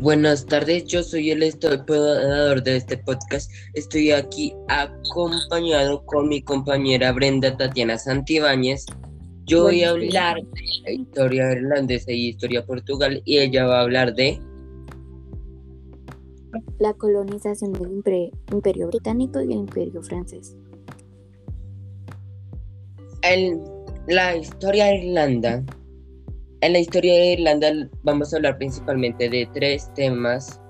Buenas tardes, yo soy el estupendador de este podcast. Estoy aquí acompañado con mi compañera Brenda Tatiana Santibáñez. Yo voy a hablar de historia irlandesa y historia portugal y ella va a hablar de la colonización del imperio, británico y el imperio francés. En la historia de Irlanda en la historia de Irlanda vamos a hablar principalmente de tres temas.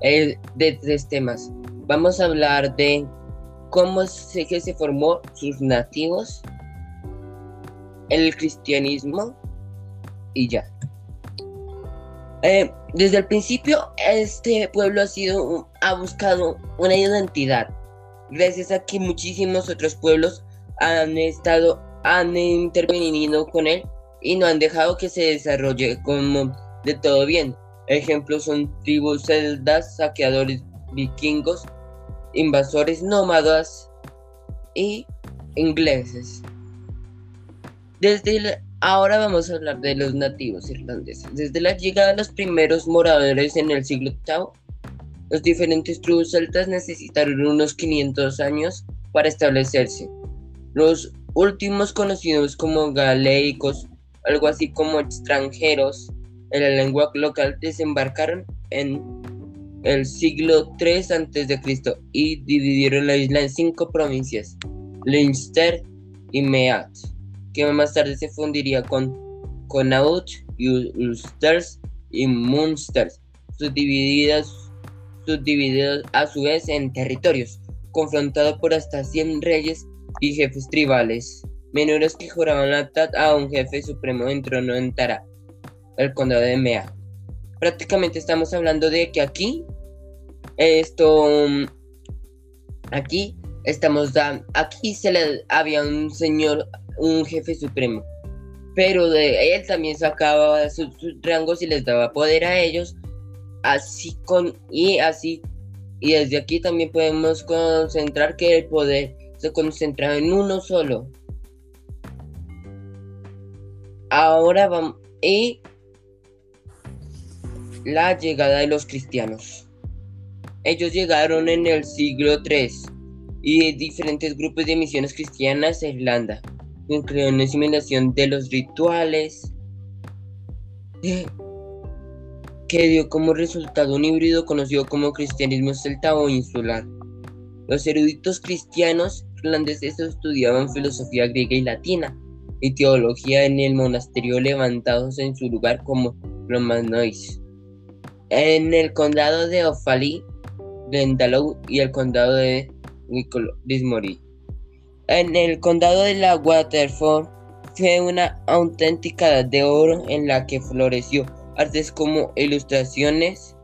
Eh, de tres temas. Vamos a hablar de cómo se, que se formó sus nativos, el cristianismo y ya. Eh, desde el principio, este pueblo ha sido ha buscado una identidad, gracias a que muchísimos otros pueblos han estado han intervenido con él y no han dejado que se desarrolle como de todo bien. Ejemplos son tribus celdas, saqueadores vikingos, invasores nómadas y ingleses. Desde ahora vamos a hablar de los nativos irlandeses. Desde la llegada de los primeros moradores en el siglo VIII, los diferentes tribus celtas necesitaron unos 500 años para establecerse. Los últimos conocidos como galéicos algo así como extranjeros en la lengua local, desembarcaron en el siglo III a.C. y dividieron la isla en cinco provincias, Leinster y Meath, que más tarde se fundiría con Connaught, Ulster y Munster, subdivididas, subdivididas a su vez en territorios, confrontados por hasta 100 reyes y jefes tribales menores que juraban lealtad a un jefe supremo entró en Tara, el condado de Mea. Prácticamente estamos hablando de que aquí, esto, aquí estamos aquí se le había un señor, un jefe supremo, pero de él también sacaba sus, rangos y les daba poder a ellos, así con, y así, y desde aquí también podemos concentrar que el poder se concentraba en uno solo, Ahora vamos. Y la llegada de los cristianos. Ellos llegaron en el siglo III y diferentes grupos de misiones cristianas a Irlanda, incluyendo una asimilación de los rituales, que dio como resultado un híbrido conocido como cristianismo celta o insular. Los eruditos cristianos irlandeses estudiaban filosofía griega y latina, y teología en el monasterio levantados en su lugar como Romanois. En el condado de Offaly, Glendalough y el condado de Lismore. En el condado de la Waterford fue una auténtica edad de oro en la que floreció artes como ilustraciones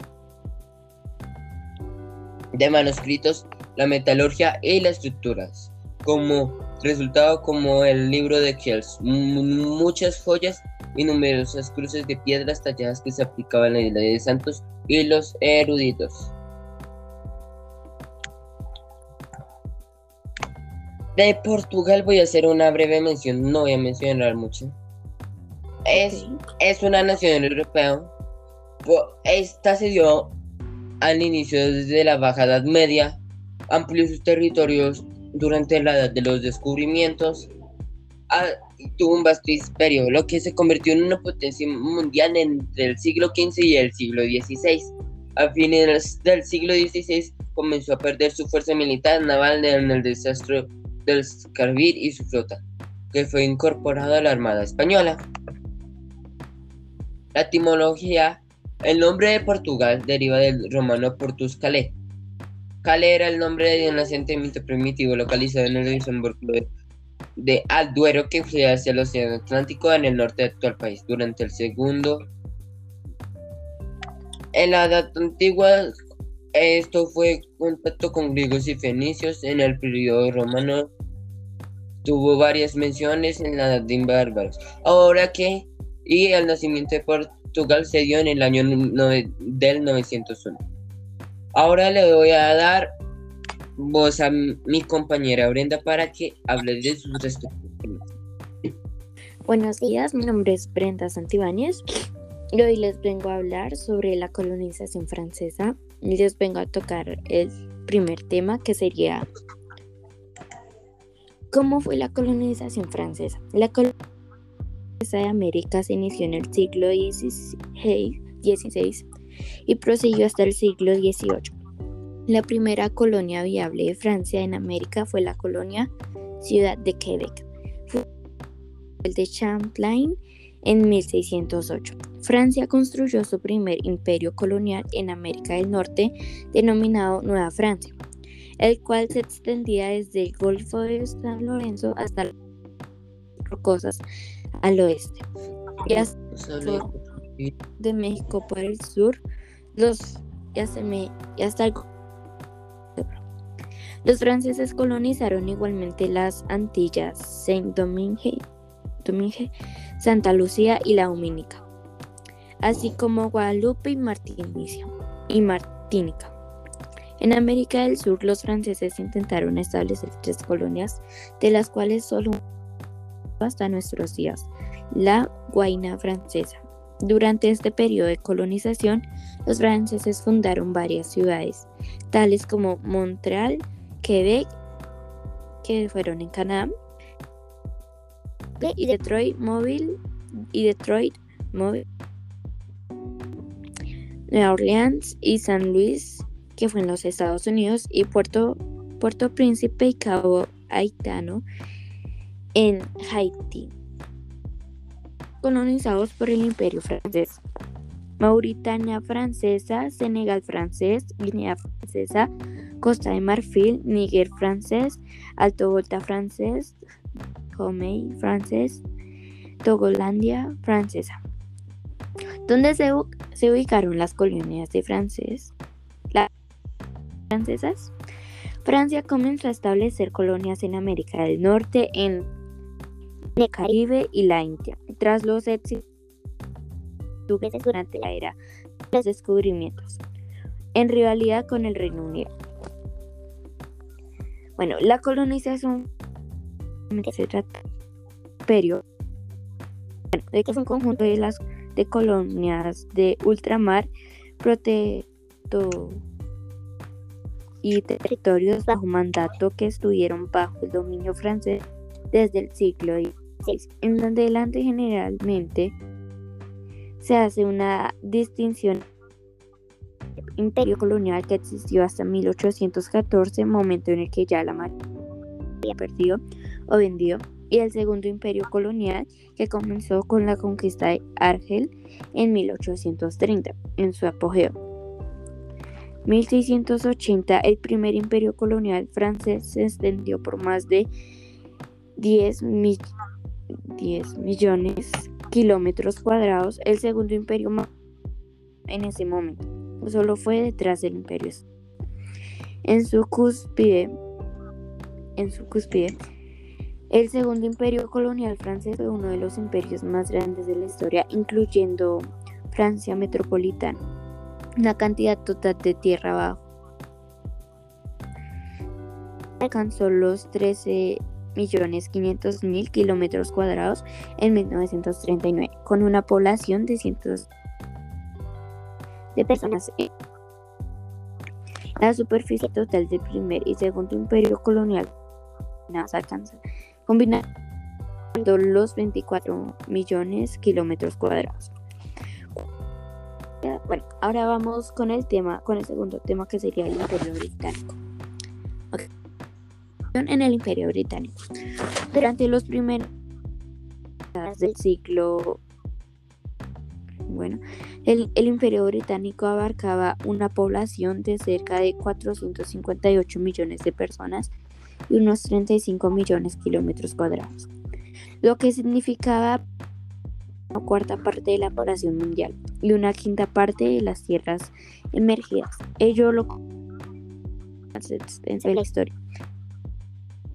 de manuscritos, la metalurgia y las estructuras, como resultado como el libro de Kells, muchas joyas y numerosas cruces de piedras talladas que se aplicaban en la de santos y los eruditos. De Portugal voy a hacer una breve mención, no voy a mencionar mucho. Es, es una nación europea. Esta se dio al inicio desde la Baja Edad Media, amplió sus territorios durante la edad de los descubrimientos, ah, tuvo un vasto imperio, lo que se convirtió en una potencia mundial entre el siglo XV y el siglo XVI. A fines del siglo XVI comenzó a perder su fuerza militar naval en el desastre del Scarvir y su flota, que fue incorporada a la Armada Española. La etimología, el nombre de Portugal deriva del romano Portus Calais, Cale era el nombre de un asentamiento primitivo localizado en el desembarco de, Alduero que fue hacia el Océano Atlántico en el norte del actual país durante el segundo. En la edad antigua, Esto fue contacto con griegos y fenicios en el periodo romano. Tuvo varias menciones en la edad de bárbaros. Ahora que, y el nacimiento de Portugal se dio en el año del 901. Ahora le voy a dar voz a mi compañera Brenda para que hable de sus respectivos Buenos días, mi nombre es Brenda Santibáñez y hoy les vengo a hablar sobre la colonización francesa. Les vengo a tocar el primer tema que sería ¿Cómo fue la colonización francesa? La colonización de América se inició en el siglo XVI y prosiguió hasta el siglo XVIII. La primera colonia viable de Francia en América fue la colonia Ciudad de Quebec. El de Champlain en 1608. Francia construyó su primer imperio colonial en América del Norte, denominado Nueva Francia, el cual se extendía desde el Golfo de San Lorenzo hasta las rocosas al oeste hasta de México por el sur, los, y hasta el los franceses colonizaron igualmente las Antillas, Saint-Domingue, Santa Lucía y la Dominica, así como Guadalupe y Martinica. En América del Sur, los franceses intentaron establecer tres colonias, de las cuales solo hasta nuestros días, la Guayana francesa. Durante este periodo de colonización, los franceses fundaron varias ciudades, tales como Montreal, Quebec, que fueron en Canadá, y Detroit Mobile y Detroit Mobile, Nueva Orleans y San Luis, que fue en los Estados Unidos, y Puerto, Puerto Príncipe y Cabo Haitano en Haití, colonizados por el Imperio francés. Mauritania francesa, Senegal francés, Guinea francesa, Costa de Marfil, Níger francés, Alto Volta francés, Homey francés, Togolandia francesa. ¿Dónde se, ubicaron las colonias de francés? Las francesas. Francia comenzó a establecer colonias en América del Norte, en el Caribe y la India, tras los éxitos durante la era de los descubrimientos, en rivalidad con el Reino Unido. Bueno, la colonización se trata de de que es un conjunto de las de colonias de ultramar protesto y territorios bajo mandato que estuvieron bajo el dominio francés desde el siglo En adelante generalmente se hace una distinción imperio colonial que existió hasta 1814, momento en el que ya la mayoría perdido o vendido, y el segundo imperio colonial que comenzó con la conquista de Argel en 1830, en su apogeo. 1680, el primer imperio colonial francés se extendió por más de 10, 10 millones kilómetros cuadrados, el segundo imperio en ese momento solo fue detrás del imperio. En su cúspide, en su cúspide, el segundo imperio colonial francés fue uno de los imperios más grandes de la historia, incluyendo Francia metropolitana, una cantidad total de tierra abajo. Alcanzó los 13 millones 500 mil kilómetros cuadrados en 1939, con una población de cientos de personas. La superficie total del primer y segundo imperio colonial alcanza combinando los 24 millones kilómetros cuadrados. Bueno, ahora vamos con el tema, con el segundo tema que sería el imperio británico. En el imperio británico. Durante los primeros del siglo bueno, el, imperio británico abarcaba una población de cerca de 458 millones de personas y unos 35 millones de kilómetros cuadrados, lo que significaba una cuarta parte de la población mundial y una quinta parte de las tierras emergidas. Ello lo de la historia.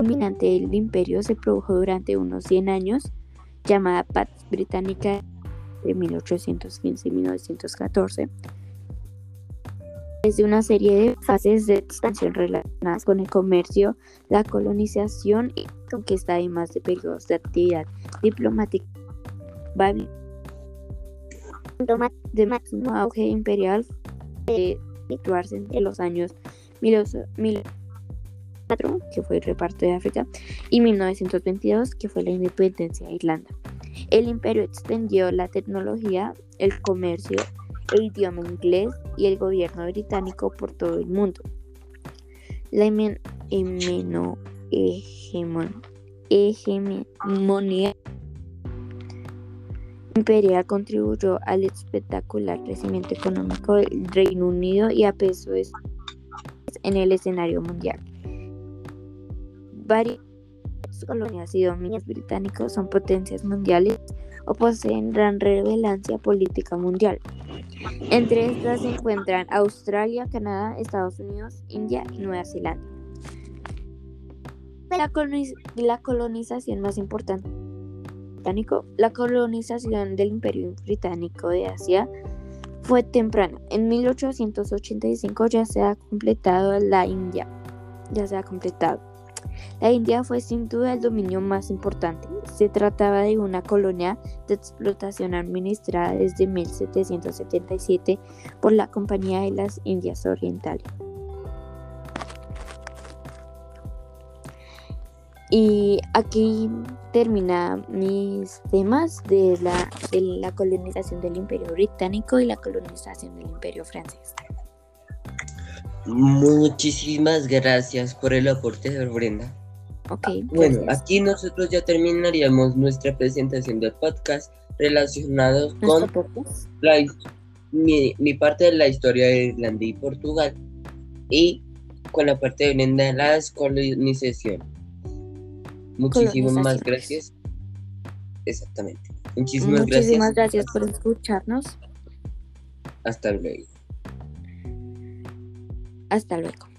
Dominante del imperio se produjo durante unos 100 años, llamada Paz Británica de 1815 y 1914, desde una serie de fases de expansión relacionadas con el comercio, la colonización y conquista, además de periodos de actividad diplomática. De máximo auge imperial de situarse entre los años 1804, que fue el reparto de África, y 1922, que fue la independencia de Irlanda. El imperio extendió la tecnología, el comercio, el idioma inglés y el gobierno británico por todo el mundo. La hegemonía imperial contribuyó al espectacular crecimiento económico del Reino Unido y a peso en el escenario mundial. Varias colonias y dominios británicos son potencias mundiales o poseen gran relevancia política mundial. Entre estas se encuentran Australia, Canadá, Estados Unidos, India y Nueva Zelanda. La, la colonización más importante británico, la colonización del Imperio Británico de Asia fue temprana. En 1885 ya se ha completado la India. Ya se ha completado. La India fue sin duda el dominio más importante. Se trataba de una colonia de explotación administrada desde 1777 por la Compañía de las Indias Orientales. Y aquí termina mis temas de la, de la colonización del Imperio Británico y la colonización del Imperio Francés. Muchísimas gracias por el aporte, de Brenda. Ok. Bueno, aquí nosotros ya terminaríamos nuestra presentación del podcast relacionados con la, mi, mi, parte de la historia de Irlanda y Portugal y con la parte de Brenda de la descolonización. Muchísimas más gracias. Exactamente. Muchísimas, Muchísimas gracias. por escucharnos. Hasta luego. Hasta luego.